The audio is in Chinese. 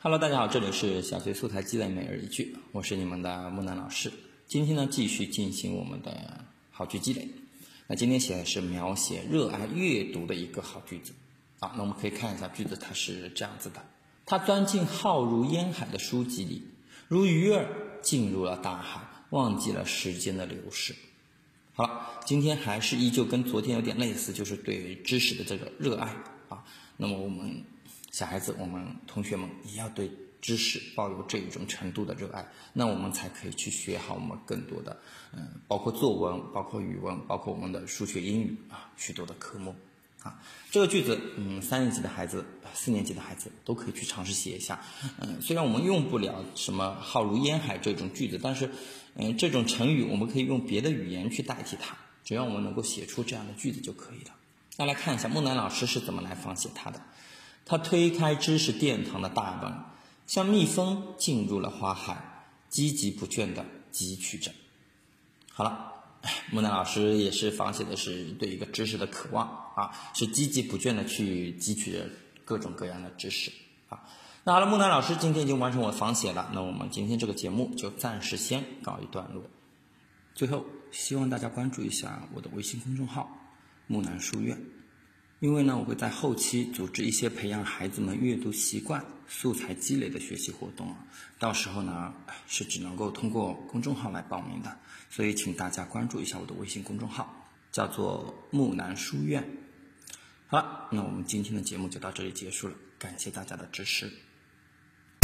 Hello，大家好，这里是小学素材积累每日一句，我是你们的木南老师。今天呢，继续进行我们的好句积累。那今天写的是描写热爱阅读的一个好句子。啊，那我们可以看一下句子，它是这样子的：他钻进浩如烟海的书籍里，如鱼儿进入了大海，忘记了时间的流逝。好了，今天还是依旧跟昨天有点类似，就是对知识的这个热爱啊。那么我们。小孩子，我们同学们也要对知识抱有这一种程度的热爱，那我们才可以去学好我们更多的，嗯，包括作文，包括语文，包括我们的数学、英语啊，许多的科目啊。这个句子，嗯，三年级的孩子、四年级的孩子都可以去尝试写一下。嗯，虽然我们用不了什么“浩如烟海”这种句子，但是，嗯，这种成语我们可以用别的语言去代替它，只要我们能够写出这样的句子就可以了。那来看一下木南老师是怎么来仿写它的。他推开知识殿堂的大门，像蜜蜂进入了花海，积极不倦地汲取着。好了，木南老师也是仿写的是对一个知识的渴望啊，是积极不倦地去汲取着各种各样的知识啊。那好了，木南老师今天已经完成我的仿写了，那我们今天这个节目就暂时先告一段落。最后，希望大家关注一下我的微信公众号“木南书院”。因为呢，我会在后期组织一些培养孩子们阅读习惯、素材积累的学习活动，到时候呢是只能够通过公众号来报名的，所以请大家关注一下我的微信公众号，叫做木兰书院。好了，那我们今天的节目就到这里结束了，感谢大家的支持。